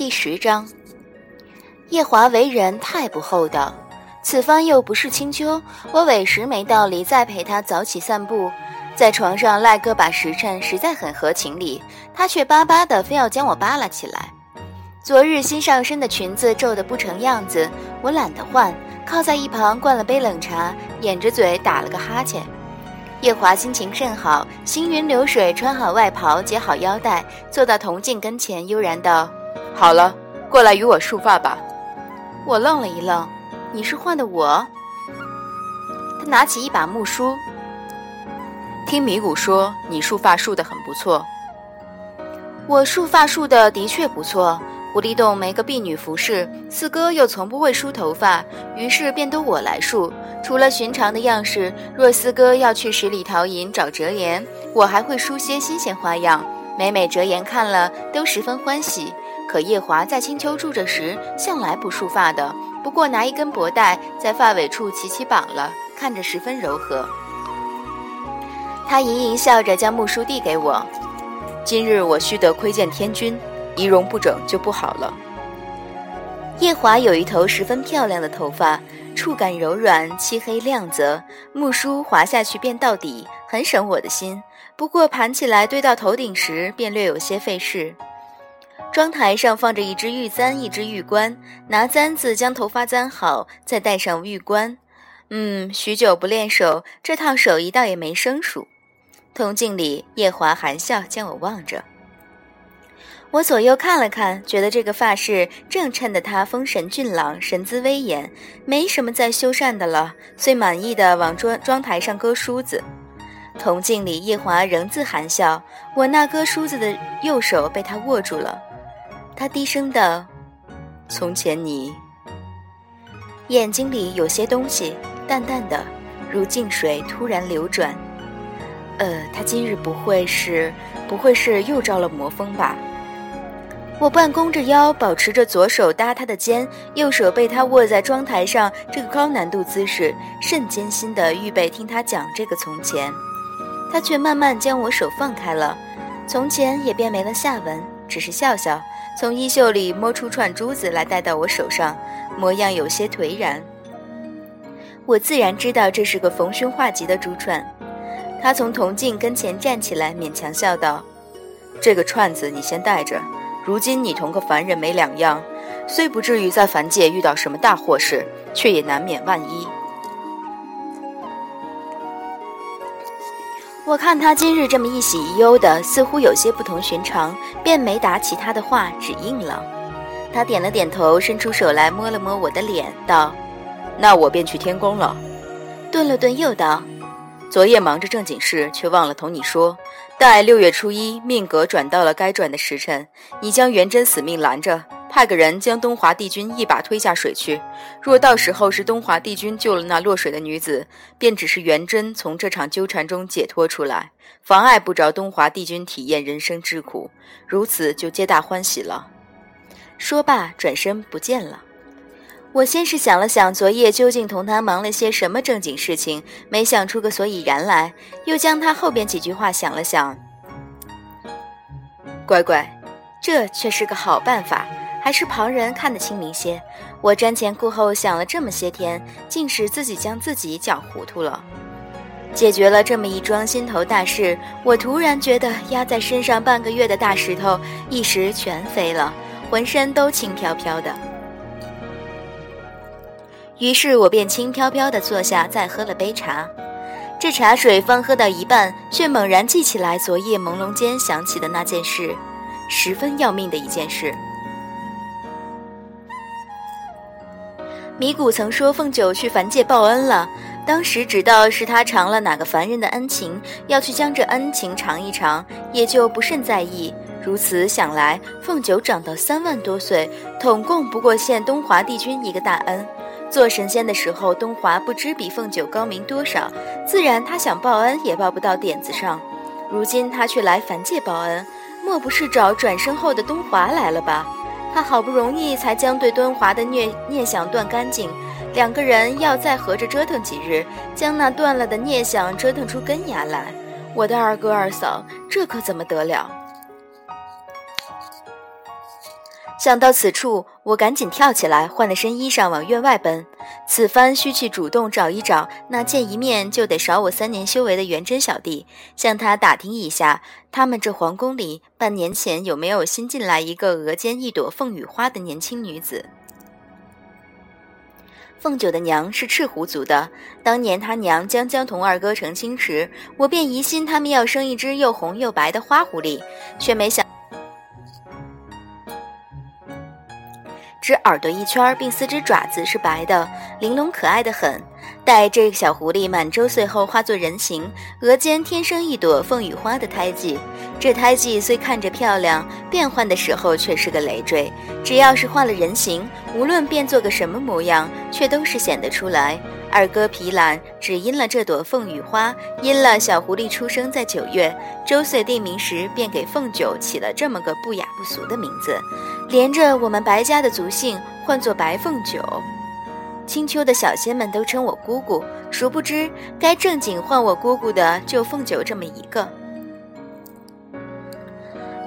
第十章，夜华为人太不厚道，此番又不是清秋，我委实没道理再陪他早起散步，在床上赖个把时辰，实在很合情理，他却巴巴的非要将我扒拉起来。昨日新上身的裙子皱得不成样子，我懒得换，靠在一旁灌了杯冷茶，掩着嘴打了个哈欠。夜华心情甚好，行云流水，穿好外袍，解好腰带，坐到铜镜跟前，悠然道：“好了，过来与我束发吧。”我愣了一愣：“你是换的我？”他拿起一把木梳，听米谷说你束发束的很不错。我束发束的的确不错。狐狸洞没个婢女服侍，四哥又从不会梳头发，于是便都我来梳。除了寻常的样式，若四哥要去十里桃吟找折颜，我还会梳些新鲜花样。每每折颜看了，都十分欢喜。可夜华在青丘住着时，向来不束发的，不过拿一根脖带在发尾处齐齐绑了，看着十分柔和。他盈盈笑着将木梳递给我，今日我须得窥见天君。仪容不整就不好了。夜华有一头十分漂亮的头发，触感柔软，漆黑亮泽，木梳滑下去便到底，很省我的心。不过盘起来堆到头顶时，便略有些费事。妆台上放着一支玉簪，一支玉冠，拿簪子将头发簪好，再戴上玉冠。嗯，许久不练手，这套手艺倒也没生疏。铜镜里，夜华含笑将我望着。我左右看了看，觉得这个发饰正衬得他风神俊朗，神姿威严，没什么再修缮的了，遂满意的往妆妆台上搁梳子。铜镜里，夜华仍自含笑，我那搁梳子的右手被他握住了。他低声道：“从前你……”眼睛里有些东西，淡淡的，如静水突然流转。呃，他今日不会是，不会是又着了魔风吧？我半弓着腰，保持着左手搭他的肩，右手被他握在妆台上，这个高难度姿势，甚艰辛的预备听他讲这个从前。他却慢慢将我手放开了，从前也便没了下文，只是笑笑，从衣袖里摸出串珠子来戴到我手上，模样有些颓然。我自然知道这是个逢凶化吉的珠串。他从铜镜跟前站起来，勉强笑道：“这个串子你先戴着。”如今你同个凡人没两样，虽不至于在凡界遇到什么大祸事，却也难免万一。我看他今日这么一喜一忧的，似乎有些不同寻常，便没答其他的话，只应了。他点了点头，伸出手来摸了摸我的脸，道：“那我便去天宫了。”顿了顿，又道。昨夜忙着正经事，却忘了同你说。待六月初一，命格转到了该转的时辰，你将元贞死命拦着，派个人将东华帝君一把推下水去。若到时候是东华帝君救了那落水的女子，便只是元贞从这场纠缠中解脱出来，妨碍不着东华帝君体验人生之苦，如此就皆大欢喜了。说罢，转身不见了。我先是想了想，昨夜究竟同他忙了些什么正经事情，没想出个所以然来，又将他后边几句话想了想。乖乖，这却是个好办法，还是旁人看得清明些。我瞻前顾后想了这么些天，竟是自己将自己搅糊涂了。解决了这么一桩心头大事，我突然觉得压在身上半个月的大石头一时全飞了，浑身都轻飘飘的。于是我便轻飘飘地坐下，再喝了杯茶。这茶水方喝到一半，却猛然记起来昨夜朦胧间想起的那件事，十分要命的一件事。米谷曾说凤九去凡界报恩了，当时知道是他尝了哪个凡人的恩情，要去将这恩情尝一尝，也就不甚在意。如此想来，凤九长到三万多岁，统共不过欠东华帝君一个大恩。做神仙的时候，东华不知比凤九高明多少，自然他想报恩也报不到点子上。如今他却来凡界报恩，莫不是找转生后的东华来了吧？他好不容易才将对敦华的念念想断干净，两个人要再合着折腾几日，将那断了的念想折腾出根芽来。我的二哥二嫂，这可怎么得了？想到此处，我赶紧跳起来，换了身衣裳往院外奔。此番需去主动找一找那见一面就得少我三年修为的元贞小弟，向他打听一下，他们这皇宫里半年前有没有新进来一个额间一朵凤羽花的年轻女子。凤九的娘是赤狐族的，当年他娘将将同二哥成亲时，我便疑心他们要生一只又红又白的花狐狸，却没想。只耳朵一圈，并四只爪子是白的，玲珑可爱的很。待这个小狐狸满周岁后化作人形，额间天生一朵凤羽花的胎记。这胎记虽看着漂亮，变换的时候却是个累赘。只要是化了人形，无论变做个什么模样，却都是显得出来。二哥皮兰，只因了这朵凤羽花，因了小狐狸出生在九月，周岁定名时，便给凤九起了这么个不雅不俗的名字，连着我们白家的族姓，唤作白凤九。青丘的小仙们都称我姑姑，殊不知该正经唤我姑姑的就凤九这么一个。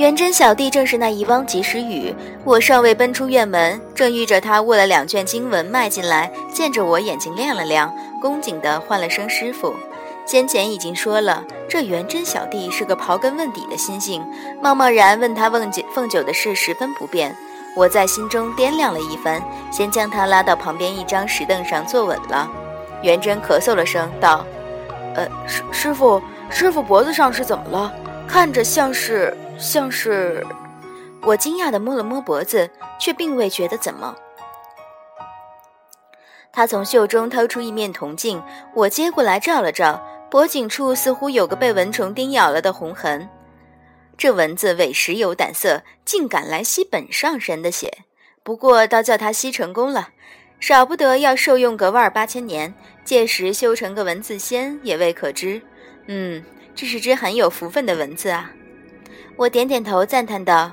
元贞小弟正是那一汪及时雨，我尚未奔出院门，正遇着他握了两卷经文迈进来，见着我眼睛亮了亮，恭敬地唤了声师傅。先前已经说了，这元贞小弟是个刨根问底的心性，贸贸然问他问凤九的事十分不便。我在心中掂量了一番，先将他拉到旁边一张石凳上坐稳了。元贞咳嗽了声，道：“呃，师师傅，师傅脖子上是怎么了？看着像是像是……”我惊讶地摸了摸脖子，却并未觉得怎么。他从袖中掏出一面铜镜，我接过来照了照，脖颈处似乎有个被蚊虫叮咬了的红痕。这蚊子委实有胆色，竟敢来吸本上神的血。不过倒叫他吸成功了，少不得要受用个万儿八千年。届时修成个蚊字仙也未可知。嗯，这是只很有福分的蚊子啊！我点点头赞叹道：“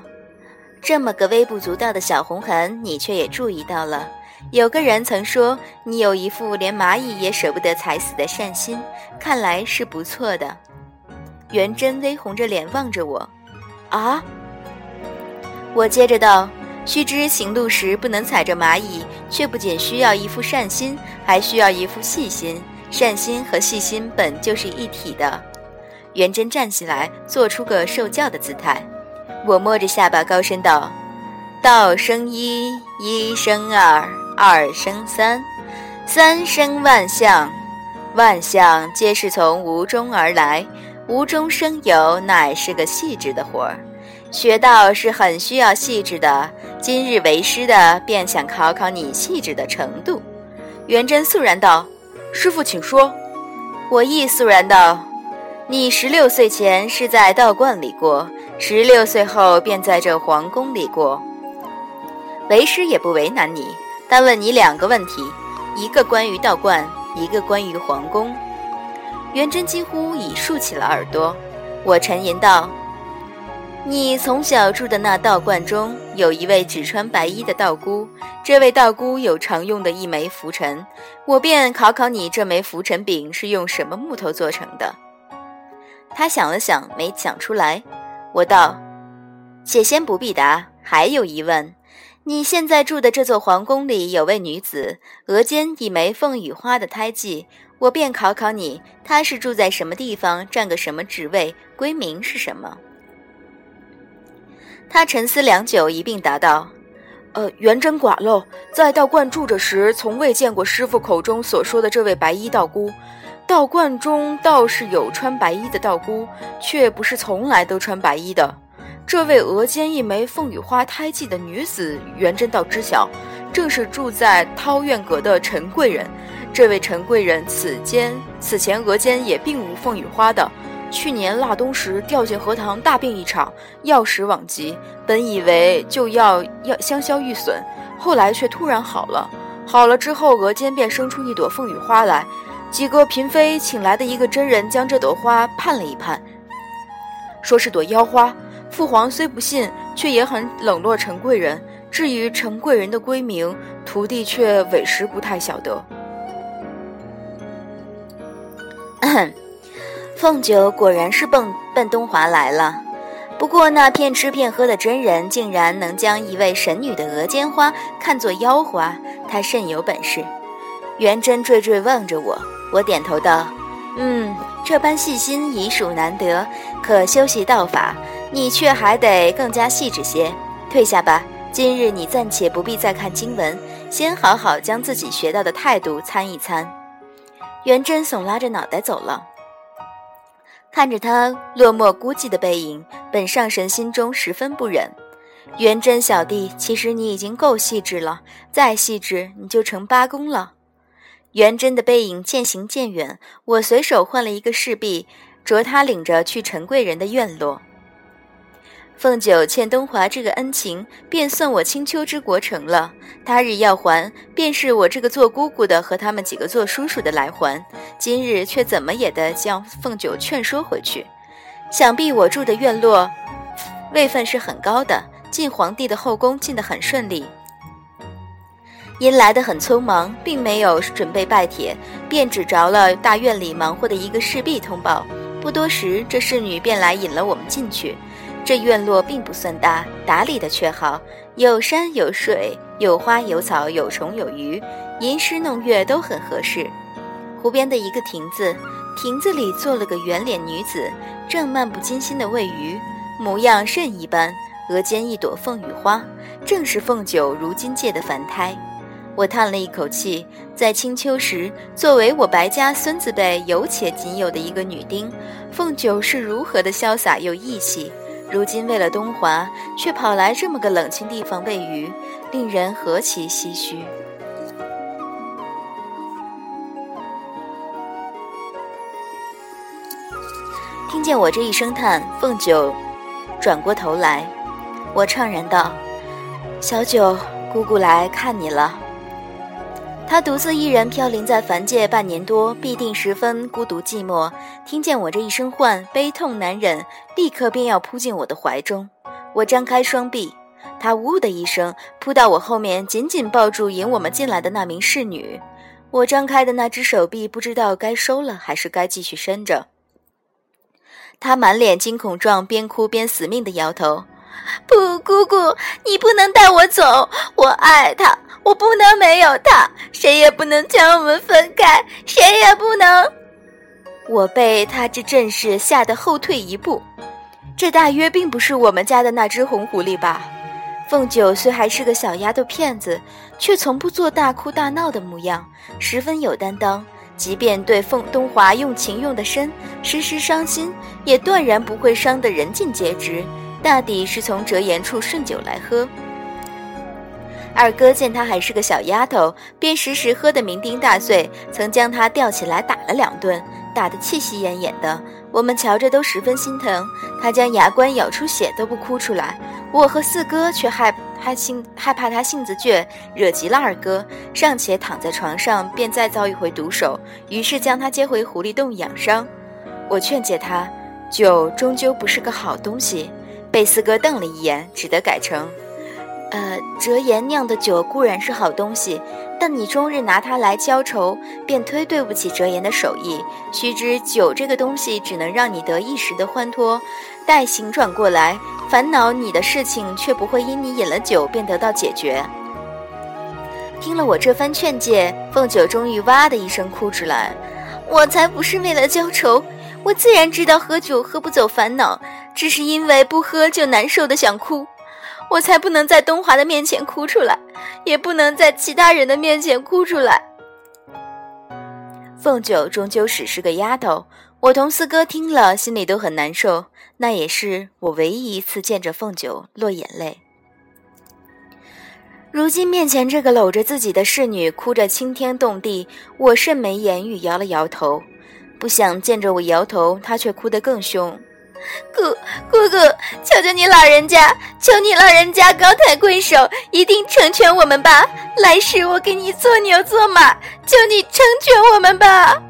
这么个微不足道的小红痕，你却也注意到了。有个人曾说你有一副连蚂蚁也舍不得踩死的善心，看来是不错的。”元贞微红着脸望着我。啊！我接着道：“须知行路时不能踩着蚂蚁，却不仅需要一副善心，还需要一副细心。善心和细心本就是一体的。”元贞站起来，做出个受教的姿态。我摸着下巴，高声道：“道生一，一生二，二生三，三生万象，万象皆是从无中而来。”无中生有，乃是个细致的活儿。学道是很需要细致的。今日为师的，便想考考你细致的程度。元贞肃然道：“师傅，请说。”我亦肃然道：“你十六岁前是在道观里过，十六岁后便在这皇宫里过。为师也不为难你，但问你两个问题：一个关于道观，一个关于皇宫。”元贞几乎已竖起了耳朵，我沉吟道：“你从小住的那道观中，有一位只穿白衣的道姑。这位道姑有常用的一枚拂尘，我便考考你，这枚拂尘柄是用什么木头做成的？”他想了想，没讲出来。我道：“且先不必答，还有疑问。你现在住的这座皇宫里，有位女子，额间一枚凤羽花的胎记。”我便考考你，她是住在什么地方，占个什么职位，闺名是什么？他沉思良久，一并答道：“呃，元贞寡陋，在道观住着时，从未见过师傅口中所说的这位白衣道姑。道观中倒是有穿白衣的道姑，却不是从来都穿白衣的。这位额间一枚凤羽花胎记的女子，元贞倒知晓，正是住在涛苑阁的陈贵人。”这位陈贵人此间此前额间也并无凤羽花的，去年腊冬时掉进荷塘大病一场，药石往疾，本以为就要要香消玉损，后来却突然好了。好了之后，额间便生出一朵凤羽花来。几个嫔妃请来的一个真人将这朵花判了一判，说是朵妖花。父皇虽不信，却也很冷落陈贵人。至于陈贵人的闺名，徒弟却委实不太晓得。凤九果然是奔奔东华来了。不过那骗吃骗喝的真人，竟然能将一位神女的额间花看作妖花，他甚有本事。元贞惴惴望着我，我点头道：“嗯，这般细心已属难得，可修习道法，你却还得更加细致些。退下吧，今日你暂且不必再看经文，先好好将自己学到的态度参一参。”元贞耸拉着脑袋走了。看着他落寞孤寂的背影，本上神心中十分不忍。元贞小弟，其实你已经够细致了，再细致你就成八公了。元贞的背影渐行渐远，我随手换了一个侍婢，着他领着去陈贵人的院落。凤九欠东华这个恩情，便算我青丘之国成了。他日要还，便是我这个做姑姑的和他们几个做叔叔的来还。今日却怎么也得将凤九劝说回去。想必我住的院落，位分是很高的，进皇帝的后宫进得很顺利。因来得很匆忙，并没有准备拜帖，便只着了大院里忙活的一个侍婢通报。不多时，这侍女便来引了我们进去。这院落并不算大，打理的却好，有山有水，有花有草，有虫有鱼，吟诗弄月都很合适。湖边的一个亭子，亭子里坐了个圆脸女子，正漫不经心地喂鱼，模样甚一般，额间一朵凤羽花，正是凤九如今借的凡胎。我叹了一口气，在青丘时，作为我白家孙子辈有且仅有的一个女丁，凤九是如何的潇洒又义气。如今为了东华，却跑来这么个冷清地方喂鱼，令人何其唏嘘。听见我这一声叹，凤九转过头来，我怅然道：“小九，姑姑来看你了。”他独自一人飘零在凡界半年多，必定十分孤独寂寞。听见我这一声唤，悲痛难忍，立刻便要扑进我的怀中。我张开双臂，他呜的一声扑到我后面，紧紧抱住引我们进来的那名侍女。我张开的那只手臂，不知道该收了还是该继续伸着。他满脸惊恐状，边哭边死命地摇头：“不，姑姑，你不能带我走，我爱他。”我不能没有他，谁也不能将我们分开，谁也不能。我被他这阵势吓得后退一步。这大约并不是我们家的那只红狐狸吧？凤九虽还是个小丫头片子，却从不做大哭大闹的模样，十分有担当。即便对凤东华用情用得深，时时伤心，也断然不会伤得人尽皆知。大抵是从折颜处顺酒来喝。二哥见她还是个小丫头，便时时喝得酩酊大醉，曾将她吊起来打了两顿，打得气息奄奄的。我们瞧着都十分心疼。她将牙关咬出血都不哭出来，我和四哥却害害性害怕她性子倔，惹急了二哥，尚且躺在床上便再遭一回毒手，于是将她接回狐狸洞养伤。我劝解她，酒终究不是个好东西，被四哥瞪了一眼，只得改成。呃，折颜酿的酒固然是好东西，但你终日拿它来浇愁，便忒对不起折颜的手艺。须知酒这个东西，只能让你得一时的欢脱，待醒转过来，烦恼你的事情却不会因你饮了酒便得到解决。听了我这番劝诫，凤九终于哇的一声哭出来。我才不是为了浇愁，我自然知道喝酒喝不走烦恼，只是因为不喝就难受的想哭。我才不能在东华的面前哭出来，也不能在其他人的面前哭出来。凤九终究只是个丫头，我同四哥听了心里都很难受。那也是我唯一一次见着凤九落眼泪。如今面前这个搂着自己的侍女哭着惊天动地，我甚没言语，摇了摇头。不想见着我摇头，她却哭得更凶。姑姑姑，求求你老人家，求你老人家高抬贵手，一定成全我们吧！来世我给你做牛做马，求你成全我们吧！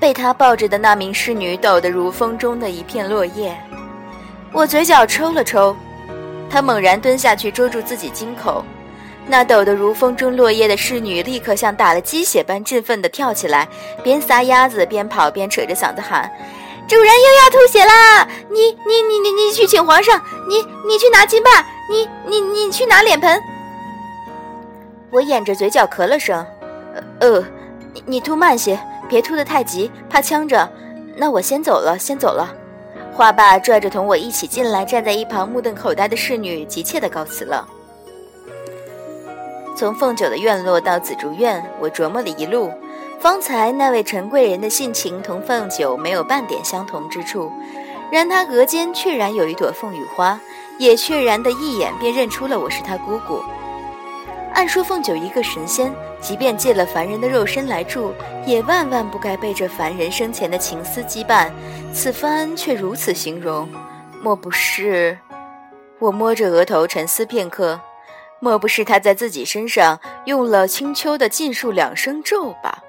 被他抱着的那名侍女抖得如风中的一片落叶，我嘴角抽了抽，她猛然蹲下去捉住自己金口，那抖得如风中落叶的侍女立刻像打了鸡血般振奋地跳起来，边撒丫子边跑边扯着嗓子喊。主人又要吐血啦！你你你你你去请皇上，你你去拿金把，你你你去拿脸盆。我掩着嘴角咳了声，呃，你你吐慢些，别吐得太急，怕呛着。那我先走了，先走了。话罢，拽着同我一起进来，站在一旁目瞪口呆的侍女，急切地告辞了。从凤九的院落到紫竹院，我琢磨了一路。方才那位陈贵人的性情同凤九没有半点相同之处，然他额间确然有一朵凤羽花，也确然的一眼便认出了我是他姑姑。按说凤九一个神仙，即便借了凡人的肉身来住，也万万不该被这凡人生前的情丝羁绊。此番却如此形容，莫不是？我摸着额头沉思片刻，莫不是他在自己身上用了青丘的禁术两声咒吧？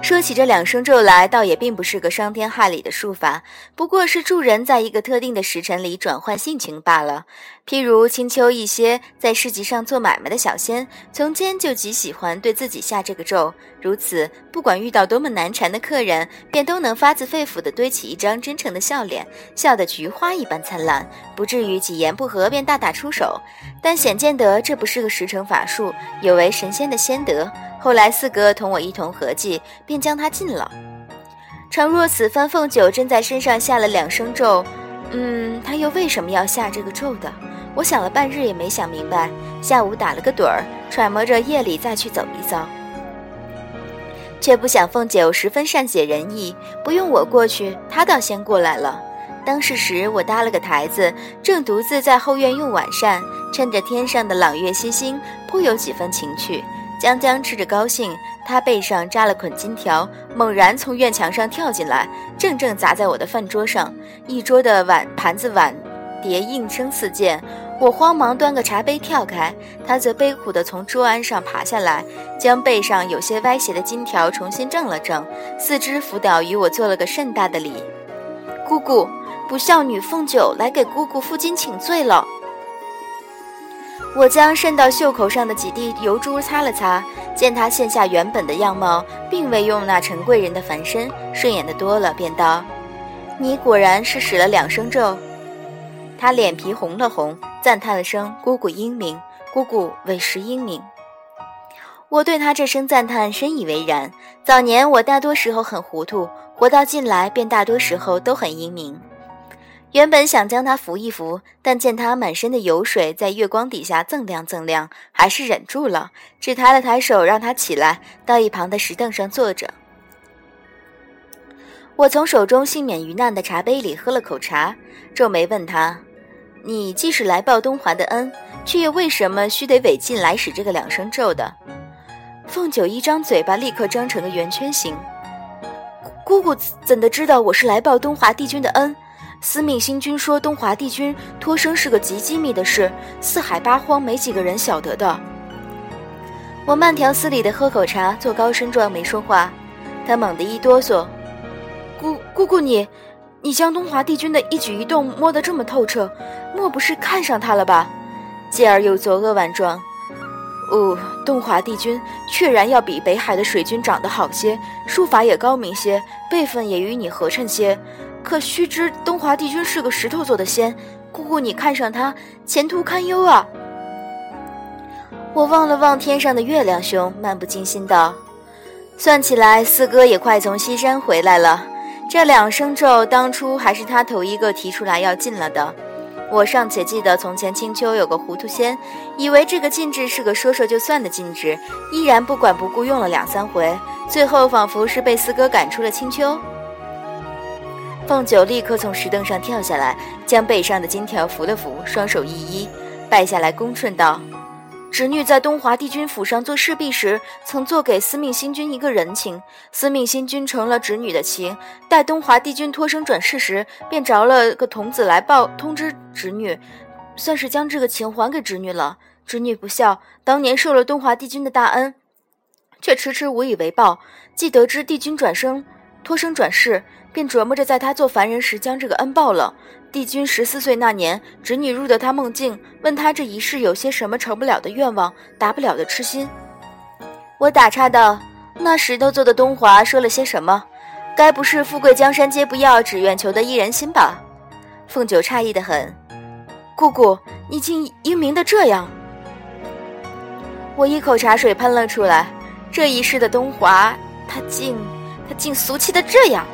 说起这两声咒来，倒也并不是个伤天害理的术法，不过是助人在一个特定的时辰里转换性情罢了。譬如青丘一些在市集上做买卖的小仙，从间就极喜欢对自己下这个咒，如此，不管遇到多么难缠的客人，便都能发自肺腑地堆起一张真诚的笑脸，笑得菊花一般灿烂，不至于几言不合便大打出手。但显见得这不是个实诚法术，有违神仙的仙德。后来四哥同我一同合计，便将他禁了。常若此番凤九真在身上下了两声咒，嗯，他又为什么要下这个咒的？我想了半日也没想明白。下午打了个盹儿，揣摩着夜里再去走一遭。却不想凤九十分善解人意，不用我过去，他倒先过来了。当是时，我搭了个台子，正独自在后院用晚膳，趁着天上的朗月星星，颇有几分情趣。江江吃着高兴，他背上扎了捆金条，猛然从院墙上跳进来，正正砸在我的饭桌上，一桌的碗盘子碗碟应声四溅。我慌忙端个茶杯跳开，他则悲苦地从桌案上爬下来，将背上有些歪斜的金条重新正了正，四肢扶倒，与我做了个甚大的礼。姑姑，不孝女凤九来给姑姑负荆请罪了。我将渗到袖口上的几滴油珠擦了擦，见他现下原本的样貌，并未用那陈贵人的凡身，顺眼的多了，便道：“你果然是使了两声咒。”他脸皮红了红，赞叹了声：“姑姑英明，姑姑委实英明。”我对他这声赞叹深以为然。早年我大多时候很糊涂，活到近来便大多时候都很英明。原本想将他扶一扶，但见他满身的油水在月光底下锃亮锃亮，还是忍住了，只抬了抬手让他起来，到一旁的石凳上坐着。我从手中幸免于难的茶杯里喝了口茶，皱眉问他：“你既是来报东华的恩，却又为什么须得违禁来使这个两声咒的？”凤九一张嘴巴，立刻张成个圆圈形。姑姑怎的知道我是来报东华帝君的恩？司命星君说：“东华帝君托生是个极机密的事，四海八荒没几个人晓得的。”我慢条斯理地喝口茶，做高声状没说话。他猛地一哆嗦：“姑姑姑，你，你将东华帝君的一举一动摸得这么透彻，莫不是看上他了吧？”继而又作扼腕状：“哦，东华帝君确然要比北海的水君长得好些，术法也高明些，辈分也与你合衬些。”可须知东华帝君是个石头做的仙，姑姑你看上他，前途堪忧啊！我望了望天上的月亮兄，漫不经心道：“算起来，四哥也快从西山回来了。这两声咒，当初还是他头一个提出来要禁了的。我尚且记得从前青丘有个糊涂仙，以为这个禁制是个说说就算的禁制，依然不管不顾用了两三回，最后仿佛是被四哥赶出了青丘。”凤九立刻从石凳上跳下来，将背上的金条扶了扶，双手一一拜下来，恭顺道：“侄女在东华帝君府上做侍婢时，曾做给司命星君一个人情。司命星君成了侄女的情，待东华帝君脱生转世时，便着了个童子来报通知侄女，算是将这个情还给侄女了。侄女不孝，当年受了东华帝君的大恩，却迟迟无以为报。既得知帝君转生脱生转世。”便琢磨着在他做凡人时将这个恩报了。帝君十四岁那年，侄女入得他梦境，问他这一世有些什么成不了的愿望，达不了的痴心。我打岔道：“那石头做的东华说了些什么？”该不是富贵江山皆不要，只愿求得一人心吧？凤九诧异的很。姑姑，你竟英明的这样！我一口茶水喷了出来。这一世的东华，他竟他竟俗气的这样。